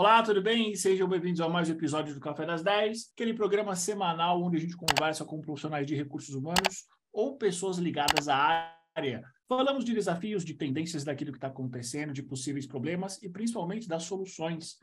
Olá, tudo bem? Sejam bem-vindos a mais um episódio do Café das 10, aquele programa semanal onde a gente conversa com profissionais de recursos humanos ou pessoas ligadas à área. Falamos de desafios, de tendências daquilo que está acontecendo, de possíveis problemas e principalmente das soluções.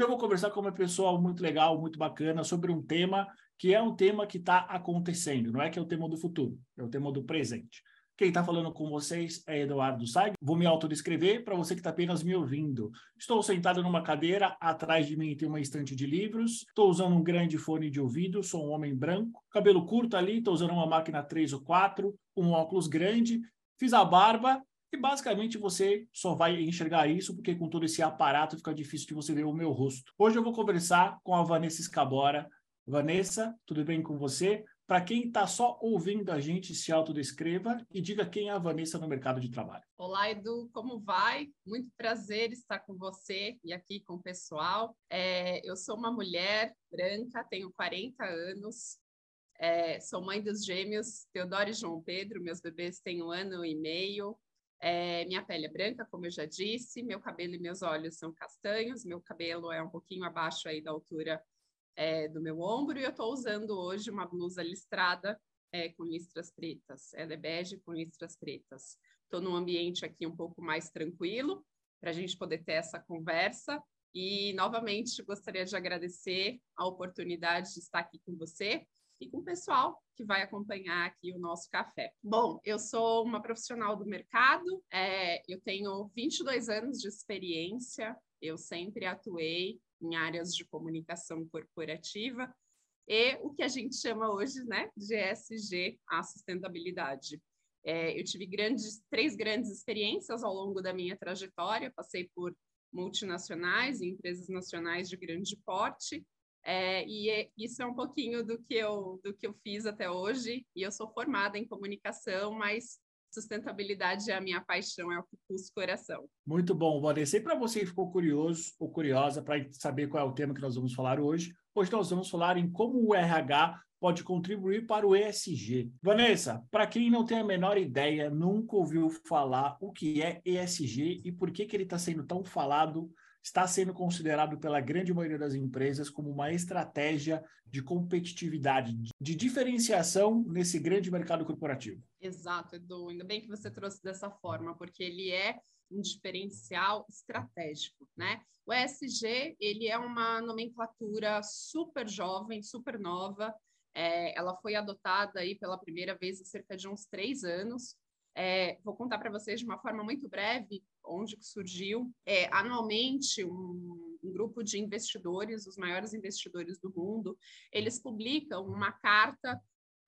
Hoje eu vou conversar com uma pessoa muito legal, muito bacana, sobre um tema que é um tema que está acontecendo, não é que é o tema do futuro, é o tema do presente. Quem está falando com vocês é Eduardo Saig. Vou me autodescrever para você que está apenas me ouvindo. Estou sentado numa cadeira, atrás de mim tem uma estante de livros, estou usando um grande fone de ouvido, sou um homem branco, cabelo curto ali, estou usando uma máquina 3 ou 4, um óculos grande, fiz a barba e basicamente você só vai enxergar isso porque com todo esse aparato fica difícil de você ver o meu rosto. Hoje eu vou conversar com a Vanessa Escabora, Vanessa, tudo bem com você? Para quem está só ouvindo a gente, se autodescreva e diga quem é a Vanessa no mercado de trabalho. Olá, Edu, como vai? Muito prazer estar com você e aqui com o pessoal. É, eu sou uma mulher branca, tenho 40 anos, é, sou mãe dos gêmeos Teodoro e João Pedro, meus bebês têm um ano e meio. É, minha pele é branca, como eu já disse, meu cabelo e meus olhos são castanhos, meu cabelo é um pouquinho abaixo aí da altura é, do meu ombro e eu estou usando hoje uma blusa listrada é, com listras pretas. Ela é bege com listras pretas. Estou num ambiente aqui um pouco mais tranquilo para a gente poder ter essa conversa. E, novamente, gostaria de agradecer a oportunidade de estar aqui com você e com o pessoal que vai acompanhar aqui o nosso café. Bom, eu sou uma profissional do mercado, é, eu tenho 22 anos de experiência, eu sempre atuei em áreas de comunicação corporativa e o que a gente chama hoje né, de ESG, a sustentabilidade. É, eu tive grandes, três grandes experiências ao longo da minha trajetória, passei por multinacionais e empresas nacionais de grande porte, é, e é, isso é um pouquinho do que, eu, do que eu fiz até hoje, e eu sou formada em comunicação, mas sustentabilidade é a minha paixão, é o que pulsa o coração. Muito bom, Vanessa. E para você que ficou curioso ou curiosa para saber qual é o tema que nós vamos falar hoje, hoje nós vamos falar em como o RH pode contribuir para o ESG. Vanessa, para quem não tem a menor ideia, nunca ouviu falar o que é ESG e por que, que ele está sendo tão falado está sendo considerado pela grande maioria das empresas como uma estratégia de competitividade, de diferenciação nesse grande mercado corporativo. Exato, Edu. Ainda bem que você trouxe dessa forma, porque ele é um diferencial estratégico, né? O ESG, ele é uma nomenclatura super jovem, super nova, é, ela foi adotada aí pela primeira vez há cerca de uns três anos, é, vou contar para vocês de uma forma muito breve onde que surgiu. É, anualmente, um, um, grupo de investidores, os maiores investidores do mundo, eles publicam uma carta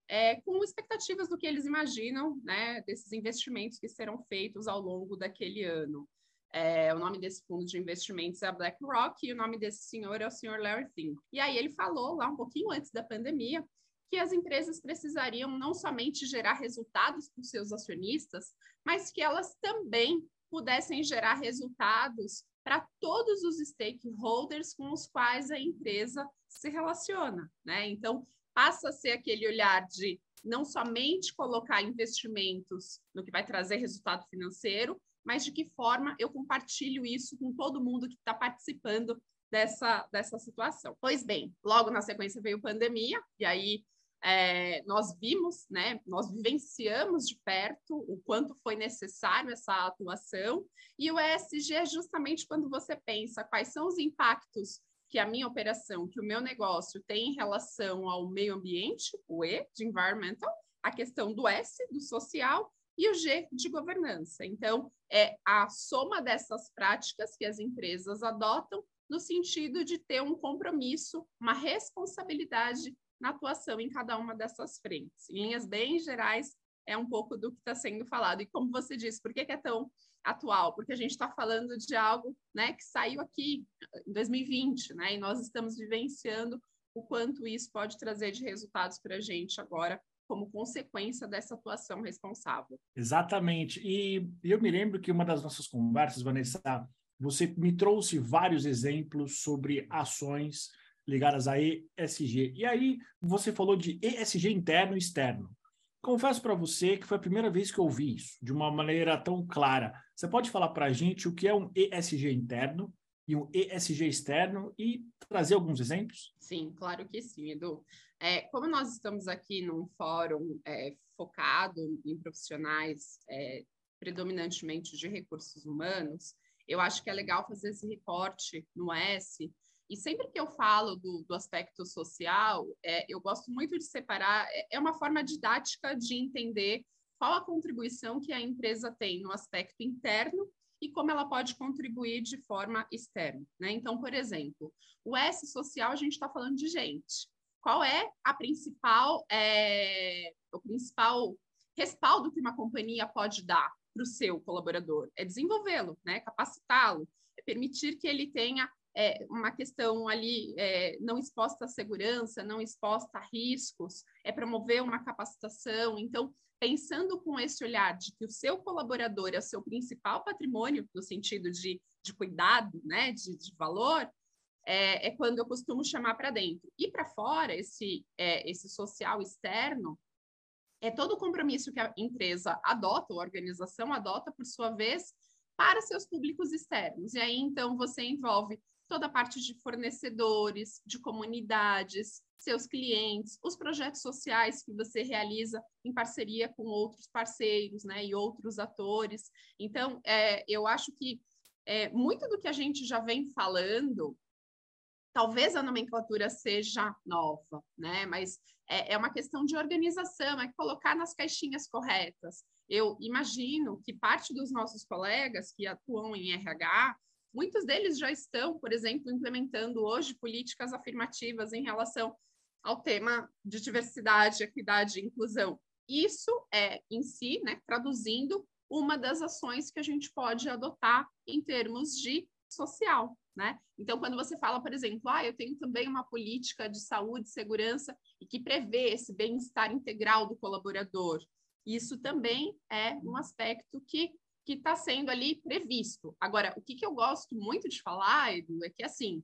é, com expectativas do que eles imaginam né, desses investimentos que serão feitos ao longo daquele ano. É, o nome desse fundo de investimentos é a BlackRock e o nome desse senhor é o senhor Larry Fink. E aí ele falou lá um pouquinho antes da pandemia que as empresas precisariam não somente gerar resultados para os seus acionistas, mas que elas também pudessem gerar resultados para todos os stakeholders com os quais a empresa se relaciona, né? Então, passa a ser aquele olhar de não somente colocar investimentos no que vai trazer resultado financeiro, mas de que forma eu compartilho isso com todo mundo que está participando dessa, dessa situação. Pois bem, logo na sequência veio pandemia, e aí é, nós vimos, né, nós vivenciamos de perto o quanto foi necessário essa atuação, e o ESG é justamente quando você pensa quais são os impactos que a minha operação, que o meu negócio tem em relação ao meio ambiente, o E de environmental, a questão do S do social e o G de governança. Então, é a soma dessas práticas que as empresas adotam no sentido de ter um compromisso, uma responsabilidade na atuação em cada uma dessas frentes. Em linhas bem gerais, é um pouco do que está sendo falado. E como você disse, por que, que é tão atual? Porque a gente está falando de algo né, que saiu aqui em 2020, né, e nós estamos vivenciando o quanto isso pode trazer de resultados para a gente agora, como consequência dessa atuação responsável. Exatamente. E eu me lembro que uma das nossas conversas, Vanessa, você me trouxe vários exemplos sobre ações ligadas a ESG. E aí você falou de ESG interno e externo. confesso para você que foi a primeira vez que eu ouvi isso de uma maneira tão clara. Você pode falar para a gente o que é um ESG interno e um ESG externo e trazer alguns exemplos? Sim, claro que sim, Edu. É, como nós estamos aqui num fórum é, focado em profissionais é, predominantemente de recursos humanos, eu acho que é legal fazer esse recorte no S. E sempre que eu falo do, do aspecto social, é, eu gosto muito de separar, é, é uma forma didática de entender qual a contribuição que a empresa tem no aspecto interno e como ela pode contribuir de forma externa. Né? Então, por exemplo, o S social, a gente está falando de gente. Qual é a principal, é, o principal respaldo que uma companhia pode dar para o seu colaborador? É desenvolvê-lo, né? capacitá-lo, é permitir que ele tenha é, uma questão ali é, não exposta à segurança, não exposta a riscos, é promover uma capacitação. Então, pensando com esse olhar de que o seu colaborador é o seu principal patrimônio, no sentido de, de cuidado, né, de, de valor, é, é, quando eu costumo chamar para dentro. E para fora, esse, é, esse social externo, é todo o compromisso que a empresa adota, a organização adota, por sua vez, para seus públicos externos. E aí, então, você envolve toda a parte de fornecedores, de comunidades, seus clientes, os projetos sociais que você realiza em parceria com outros parceiros, né, e outros atores. Então, é, eu acho que é, muito do que a gente já vem falando, talvez a nomenclatura seja nova, né, mas é, é uma questão de organização, é colocar nas caixinhas corretas. Eu imagino que parte dos nossos colegas que atuam em RH Muitos deles já estão, por exemplo, implementando hoje políticas afirmativas em relação ao tema de diversidade, equidade e inclusão. Isso é, em si, né, traduzindo uma das ações que a gente pode adotar em termos de social, né? Então, quando você fala, por exemplo, ah, eu tenho também uma política de saúde e segurança e que prevê esse bem-estar integral do colaborador, isso também é um aspecto que que está sendo ali previsto. Agora, o que, que eu gosto muito de falar, Edu, é que assim,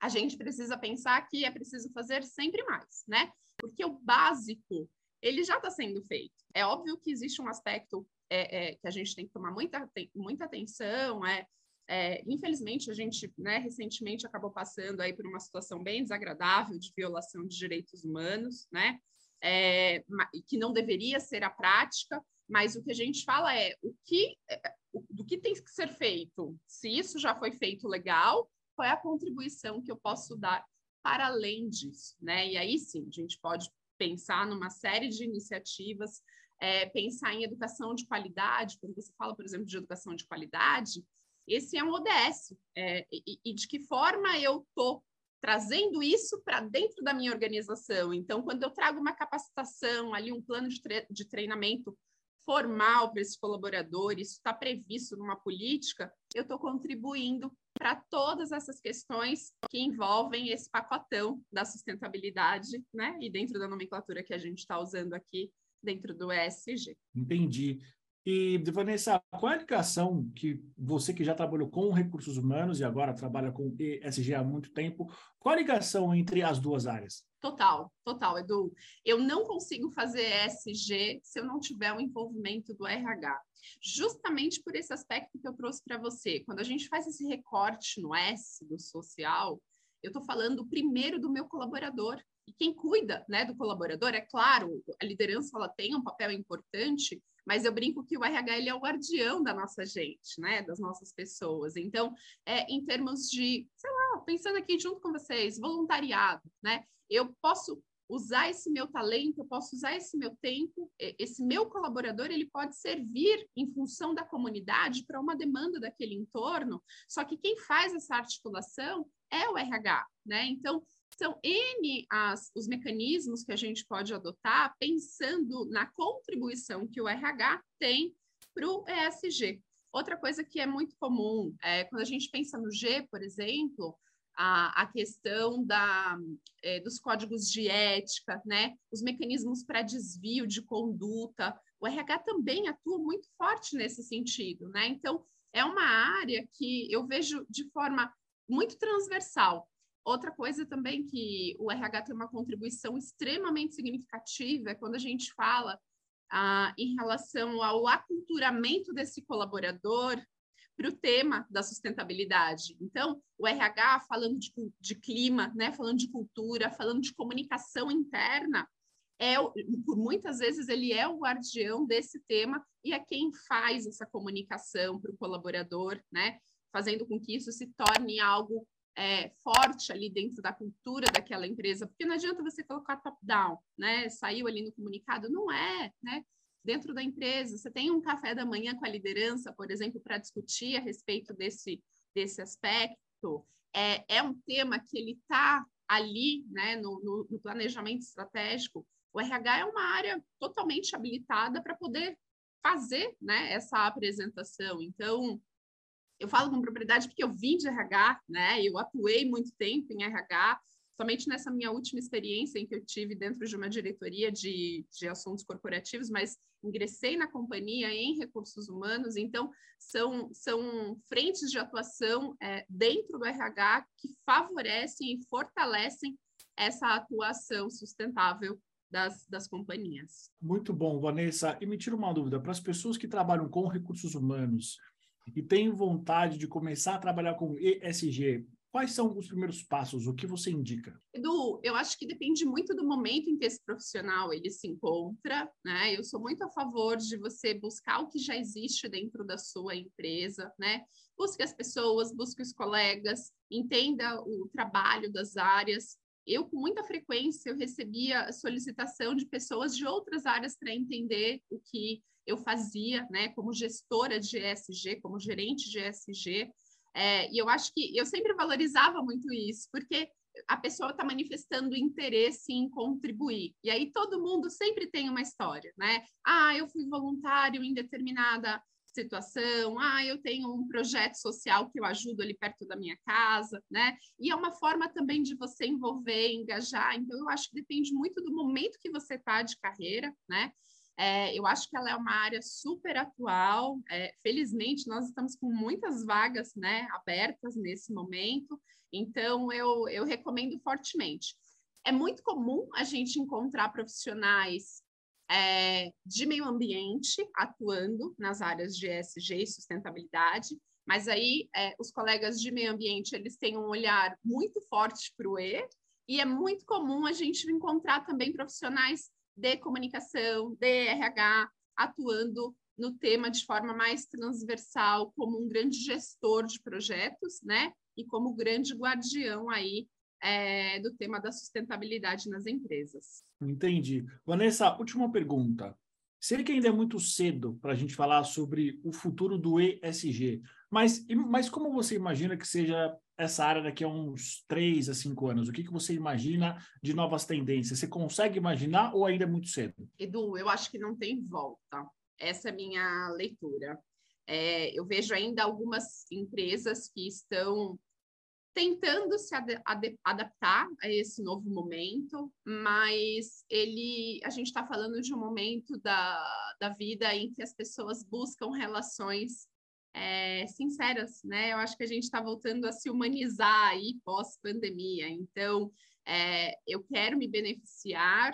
a gente precisa pensar que é preciso fazer sempre mais, né? Porque o básico, ele já está sendo feito. É óbvio que existe um aspecto é, é, que a gente tem que tomar muita, tem, muita atenção, é, é, infelizmente, a gente, né, recentemente acabou passando aí por uma situação bem desagradável de violação de direitos humanos, né, é, que não deveria ser a prática, mas o que a gente fala é o que é, do que tem que ser feito. Se isso já foi feito legal, qual é a contribuição que eu posso dar para além disso, né? E aí sim, a gente pode pensar numa série de iniciativas, é, pensar em educação de qualidade. Quando você fala, por exemplo, de educação de qualidade, esse é um ODS. É, e, e de que forma eu estou trazendo isso para dentro da minha organização. Então, quando eu trago uma capacitação, ali um plano de, tre de treinamento formal para esses colaboradores, isso está previsto numa política, eu estou contribuindo para todas essas questões que envolvem esse pacotão da sustentabilidade, né? E dentro da nomenclatura que a gente está usando aqui, dentro do ESG. Entendi. E, Vanessa, qual é a ligação que você que já trabalhou com recursos humanos e agora trabalha com ESG há muito tempo, qual a ligação entre as duas áreas? Total, total, Edu. Eu não consigo fazer ESG se eu não tiver o envolvimento do RH. Justamente por esse aspecto que eu trouxe para você. Quando a gente faz esse recorte no S do social, eu estou falando primeiro do meu colaborador. E quem cuida né, do colaborador, é claro, a liderança ela tem um papel importante, mas eu brinco que o RH ele é o guardião da nossa gente, né, das nossas pessoas. Então, é, em termos de, sei lá, pensando aqui junto com vocês, voluntariado, né, eu posso usar esse meu talento, eu posso usar esse meu tempo, esse meu colaborador, ele pode servir em função da comunidade para uma demanda daquele entorno, só que quem faz essa articulação é o RH, né? Então, são N as, os mecanismos que a gente pode adotar pensando na contribuição que o RH tem para o ESG. Outra coisa que é muito comum, é, quando a gente pensa no G, por exemplo, a, a questão da, é, dos códigos de ética, né? os mecanismos para desvio de conduta. O RH também atua muito forte nesse sentido. Né? Então, é uma área que eu vejo de forma muito transversal Outra coisa também que o RH tem uma contribuição extremamente significativa é quando a gente fala ah, em relação ao aculturamento desse colaborador para o tema da sustentabilidade. Então, o RH falando de, de, clima, né, falando de cultura, falando de comunicação interna, é por muitas vezes ele é o guardião desse tema e é quem faz essa comunicação para o colaborador, né, fazendo com que isso se torne algo é, forte ali dentro da cultura daquela empresa, porque não adianta você colocar top-down, né? Saiu ali no comunicado, não é, né? Dentro da empresa, você tem um café da manhã com a liderança, por exemplo, para discutir a respeito desse, desse aspecto. É, é um tema que ele está ali, né, no, no, no planejamento estratégico. O RH é uma área totalmente habilitada para poder fazer, né, essa apresentação. Então, eu falo com propriedade porque eu vim de RH, né? Eu atuei muito tempo em RH, somente nessa minha última experiência em que eu tive dentro de uma diretoria de, de assuntos corporativos, mas ingressei na companhia em recursos humanos, então são, são frentes de atuação é, dentro do RH que favorecem e fortalecem essa atuação sustentável das, das companhias. Muito bom, Vanessa. E me tira uma dúvida: para as pessoas que trabalham com recursos humanos, e tem vontade de começar a trabalhar com ESG, quais são os primeiros passos? O que você indica? Edu, eu acho que depende muito do momento em que esse profissional ele se encontra, né? Eu sou muito a favor de você buscar o que já existe dentro da sua empresa, né? Busque as pessoas, busque os colegas, entenda o trabalho das áreas. Eu, com muita frequência, eu recebia solicitação de pessoas de outras áreas para entender o que eu fazia, né, como gestora de ESG, como gerente de ESG, é, e eu acho que eu sempre valorizava muito isso, porque a pessoa está manifestando interesse em contribuir. E aí todo mundo sempre tem uma história, né? Ah, eu fui voluntário em determinada situação, ah, eu tenho um projeto social que eu ajudo ali perto da minha casa, né? E é uma forma também de você envolver, engajar. Então, eu acho que depende muito do momento que você está de carreira, né? É, eu acho que ela é uma área super atual. É, felizmente, nós estamos com muitas vagas né, abertas nesse momento, então eu, eu recomendo fortemente. É muito comum a gente encontrar profissionais é, de meio ambiente atuando nas áreas de ESG e sustentabilidade, mas aí é, os colegas de meio ambiente eles têm um olhar muito forte para o E, e é muito comum a gente encontrar também profissionais de comunicação, de RH, atuando no tema de forma mais transversal, como um grande gestor de projetos, né? E como grande guardião aí é, do tema da sustentabilidade nas empresas. Entendi. Vanessa, última pergunta. Sei que ainda é muito cedo para a gente falar sobre o futuro do ESG, mas, mas como você imagina que seja essa área daqui a uns três a cinco anos? O que, que você imagina de novas tendências? Você consegue imaginar ou ainda é muito cedo? Edu, eu acho que não tem volta. Essa é a minha leitura. É, eu vejo ainda algumas empresas que estão tentando se ad ad adaptar a esse novo momento, mas ele, a gente está falando de um momento da, da vida em que as pessoas buscam relações é, sinceras, né? Eu acho que a gente está voltando a se humanizar aí pós-pandemia. Então, é, eu quero me beneficiar,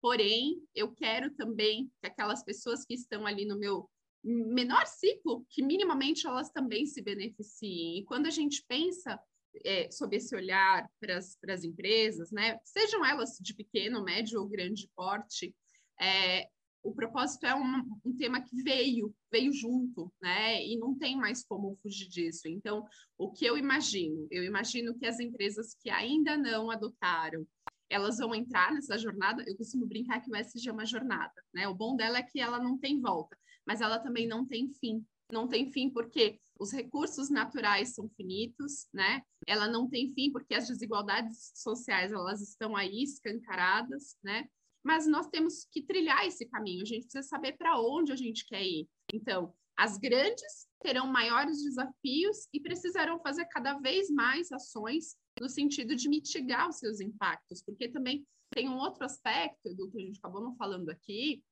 porém, eu quero também que aquelas pessoas que estão ali no meu menor ciclo, que minimamente elas também se beneficiem. E quando a gente pensa é, sob esse olhar para as empresas, né, sejam elas de pequeno, médio ou grande porte, é, o propósito é um, um, tema que veio, veio junto, né? E não tem mais como fugir disso. Então, o que eu imagino? Eu imagino que as empresas que ainda não adotaram, elas vão entrar nessa jornada. Eu costumo brincar que o SG é uma jornada, né? O bom dela é que ela não tem volta, mas ela também não tem fim. Não tem fim porque os recursos naturais são finitos, né? Ela não tem fim porque as desigualdades sociais elas estão aí escancaradas, né? mas nós temos que trilhar esse caminho, a gente precisa saber para onde a gente quer ir. Então, as grandes terão maiores desafios e precisarão fazer cada vez mais ações no sentido de mitigar os seus impactos, porque também tem um outro aspecto do que a gente acabou não falando aqui,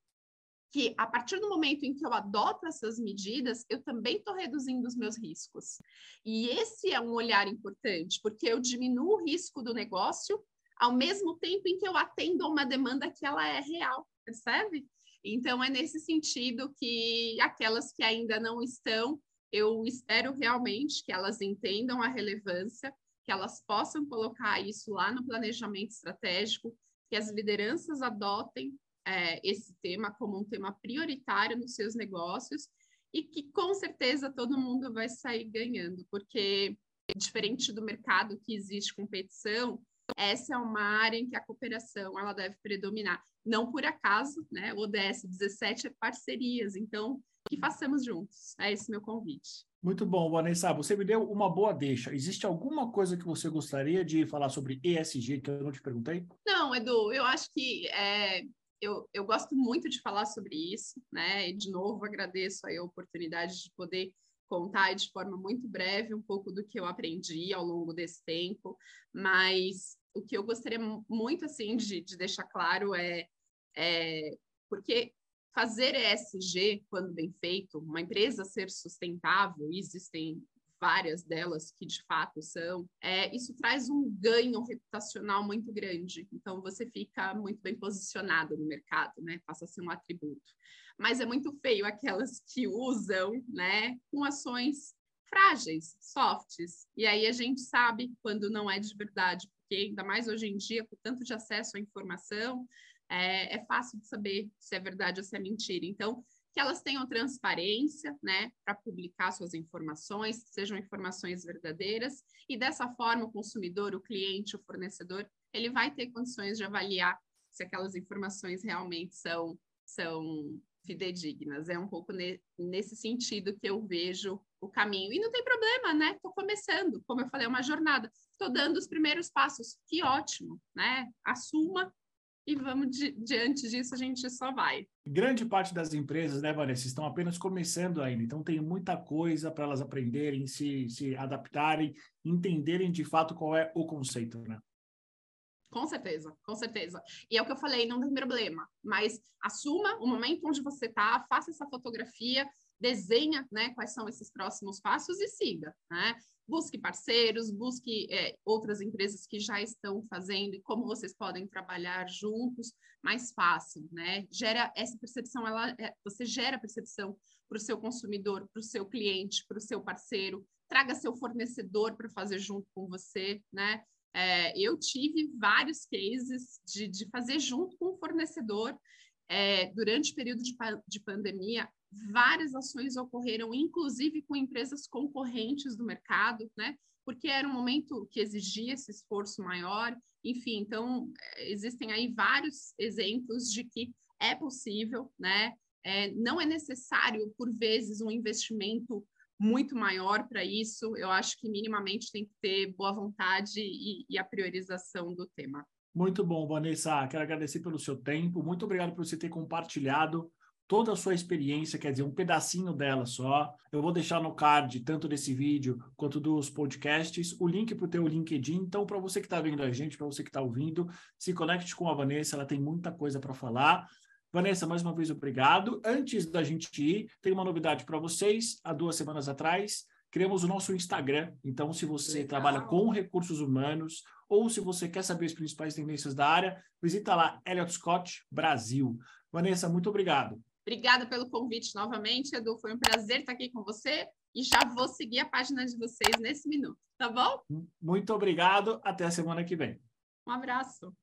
que a partir do momento em que eu adoto essas medidas, eu também estou reduzindo os meus riscos. E esse é um olhar importante, porque eu diminuo o risco do negócio ao mesmo tempo em que eu atendo a uma demanda que ela é real, percebe? Então, é nesse sentido que aquelas que ainda não estão, eu espero realmente que elas entendam a relevância, que elas possam colocar isso lá no planejamento estratégico, que as lideranças adotem é, esse tema como um tema prioritário nos seus negócios e que com certeza todo mundo vai sair ganhando, porque diferente do mercado que existe competição, essa é uma área em que a cooperação ela deve predominar. Não por acaso, né? O ODS 17 é parcerias, então que façamos juntos. É esse meu convite. Muito bom, Vanessa. Você me deu uma boa deixa. Existe alguma coisa que você gostaria de falar sobre ESG que eu não te perguntei? Não, Edu, eu acho que é, eu, eu gosto muito de falar sobre isso, né? E, de novo, agradeço a oportunidade de poder contar de forma muito breve um pouco do que eu aprendi ao longo desse tempo, mas o que eu gostaria muito, assim, de, de deixar claro é, é porque fazer ESG, quando bem feito, uma empresa ser sustentável, existem várias delas que de fato são, é, isso traz um ganho reputacional muito grande. Então você fica muito bem posicionado no mercado, né? Passa a ser um atributo. Mas é muito feio aquelas que usam, né, com ações frágeis, softs. E aí a gente sabe quando não é de verdade, porque ainda mais hoje em dia, com tanto de acesso à informação, é, é fácil de saber se é verdade ou se é mentira. Então, que elas tenham transparência, né, para publicar suas informações, sejam informações verdadeiras, e dessa forma o consumidor, o cliente, o fornecedor, ele vai ter condições de avaliar se aquelas informações realmente são, são fidedignas. É um pouco ne, nesse sentido que eu vejo o caminho. E não tem problema, né? Estou começando, como eu falei, é uma jornada. Estou dando os primeiros passos. Que ótimo, né? Assuma e vamos di diante disso, a gente só vai. Grande parte das empresas, né, Vanessa, estão apenas começando ainda, então tem muita coisa para elas aprenderem, se, se adaptarem, entenderem de fato qual é o conceito, né? Com certeza, com certeza. E é o que eu falei, não tem problema, mas assuma o momento onde você está, faça essa fotografia, desenha né, quais são esses próximos passos e siga. Né? busque parceiros, busque é, outras empresas que já estão fazendo e como vocês podem trabalhar juntos mais fácil, né? Gera essa percepção, ela, é, você gera percepção para o seu consumidor, para o seu cliente, para o seu parceiro, traga seu fornecedor para fazer junto com você, né? É, eu tive vários cases de, de fazer junto com o fornecedor é, durante o período de, de pandemia, várias ações ocorreram, inclusive com empresas concorrentes do mercado, né? Porque era um momento que exigia esse esforço maior. Enfim, então eh, existem aí vários exemplos de que é possível, né? É, não é necessário, por vezes, um investimento muito maior para isso. Eu acho que minimamente tem que ter boa vontade e, e, a priorização do tema. Muito bom, Vanessa. Quero agradecer pelo seu tempo. Muito obrigado por você ter compartilhado toda a sua experiência, quer dizer, um pedacinho dela só. Eu vou deixar no card, tanto desse vídeo quanto dos podcasts, o link para o teu LinkedIn. Então, para você que está vendo a gente, para você que está ouvindo, se conecte com a Vanessa, ela tem muita coisa para falar. Vanessa, mais uma vez, obrigado. Antes da gente ir, tem uma novidade para vocês. Há duas semanas atrás, criamos o nosso Instagram. Então, se você Legal. trabalha com recursos humanos ou se você quer saber as principais tendências da área, visita lá Elliot Scott Brasil. Vanessa, muito obrigado. Obrigada pelo convite novamente, Edu. Foi um prazer estar aqui com você e já vou seguir a página de vocês nesse minuto, tá bom? Muito obrigado. Até a semana que vem. Um abraço.